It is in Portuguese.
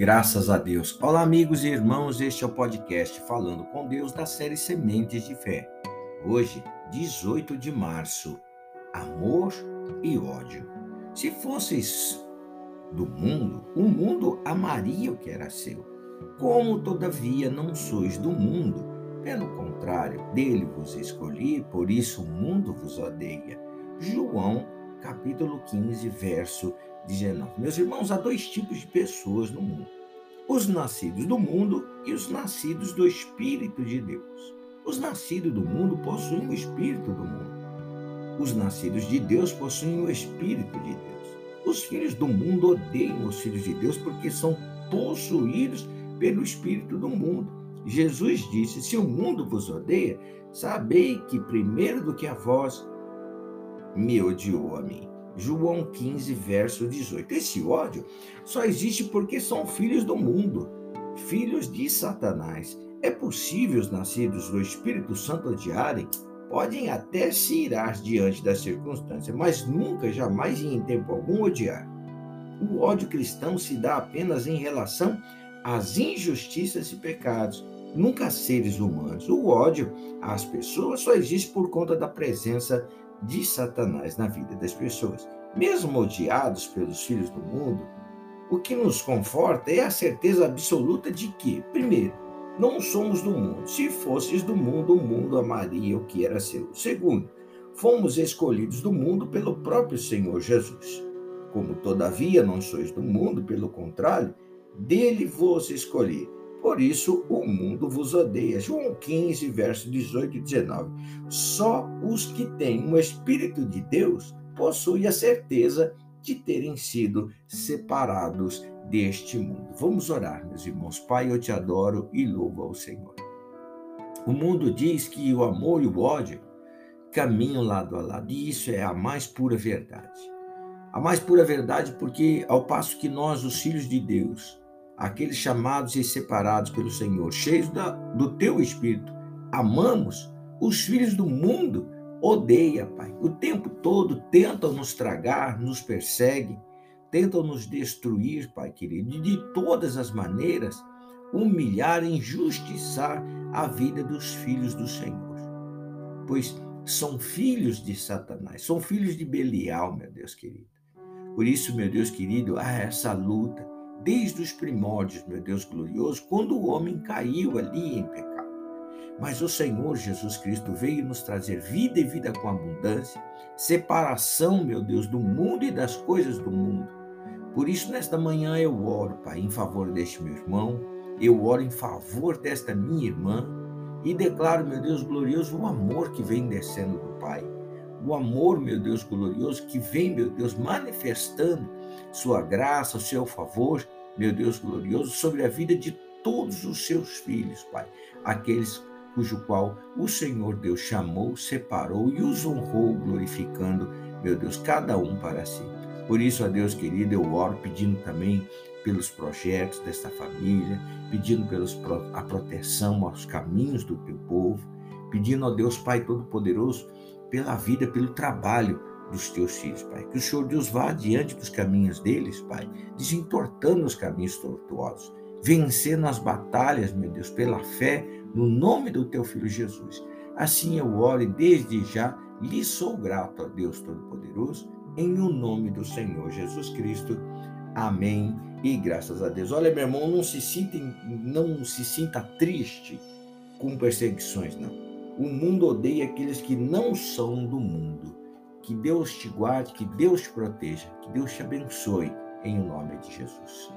Graças a Deus. Olá, amigos e irmãos, este é o podcast Falando com Deus da série Sementes de Fé. Hoje, 18 de março. Amor e ódio. Se fosseis do mundo, o mundo amaria o que era seu. Como, todavia, não sois do mundo, pelo contrário, dele vos escolhi, por isso o mundo vos odeia. João, capítulo 15, verso 19. Meus irmãos, há dois tipos de pessoas no mundo: os nascidos do mundo e os nascidos do Espírito de Deus. Os nascidos do mundo possuem o Espírito do mundo. Os nascidos de Deus possuem o Espírito de Deus. Os filhos do mundo odeiam os filhos de Deus porque são possuídos pelo Espírito do mundo. Jesus disse: Se o mundo vos odeia, sabei que primeiro do que a vós me odiou a mim. João 15, verso 18. Esse ódio só existe porque são filhos do mundo, filhos de Satanás. É possível os nascidos do Espírito Santo odiarem? Podem até se irar diante das circunstâncias, mas nunca, jamais e em tempo algum odiar. O ódio cristão se dá apenas em relação às injustiças e pecados, nunca a seres humanos. O ódio às pessoas só existe por conta da presença de Satanás na vida das pessoas. Mesmo odiados pelos filhos do mundo, o que nos conforta é a certeza absoluta de que, primeiro, não somos do mundo. Se fosses do mundo, o mundo amaria o que era seu. Segundo, fomos escolhidos do mundo pelo próprio Senhor Jesus. Como todavia não sois do mundo, pelo contrário, dele vos escolhi por isso o mundo vos odeia. João 15, verso 18 e 19. Só os que têm o Espírito de Deus possuem a certeza de terem sido separados deste mundo. Vamos orar, meus irmãos. Pai, eu te adoro e louvo ao Senhor. O mundo diz que o amor e o ódio caminham lado a lado, e isso é a mais pura verdade. A mais pura verdade porque, ao passo que nós, os filhos de Deus, aqueles chamados e separados pelo Senhor, cheios da, do teu espírito. Amamos os filhos do mundo, odeia, Pai. O tempo todo tentam nos tragar, nos perseguem, tentam nos destruir, Pai querido, e de todas as maneiras humilhar, injustiçar a vida dos filhos do Senhor. Pois são filhos de Satanás, são filhos de Belial, meu Deus querido. Por isso, meu Deus querido, há essa luta, desde os primórdios, meu Deus glorioso, quando o homem caiu ali em pecado. Mas o Senhor Jesus Cristo veio nos trazer vida e vida com abundância, separação, meu Deus, do mundo e das coisas do mundo. Por isso, nesta manhã eu oro, Pai, em favor deste meu irmão, eu oro em favor desta minha irmã e declaro, meu Deus glorioso, o amor que vem descendo do Pai. O amor, meu Deus glorioso, que vem, meu Deus, manifestando sua graça, o seu favor, meu Deus glorioso, sobre a vida de todos os seus filhos, Pai, aqueles cujo qual o Senhor Deus chamou, separou e os honrou, glorificando, meu Deus, cada um para si. Por isso, a Deus querido, eu oro pedindo também pelos projetos desta família, pedindo pelos, a proteção aos caminhos do teu povo, pedindo a Deus Pai Todo-Poderoso pela vida, pelo trabalho dos teus filhos, Pai. Que o Senhor Deus vá adiante dos caminhos deles, Pai, desentortando os caminhos tortuosos, vencendo as batalhas, meu Deus, pela fé, no nome do teu Filho Jesus. Assim eu oro e desde já lhe sou grato a Deus Todo-Poderoso, em o nome do Senhor Jesus Cristo. Amém. E graças a Deus. Olha, meu irmão, não se sinta, não se sinta triste com perseguições, não. O mundo odeia aqueles que não são do mundo. Que Deus te guarde, que Deus te proteja, que Deus te abençoe, em nome de Jesus.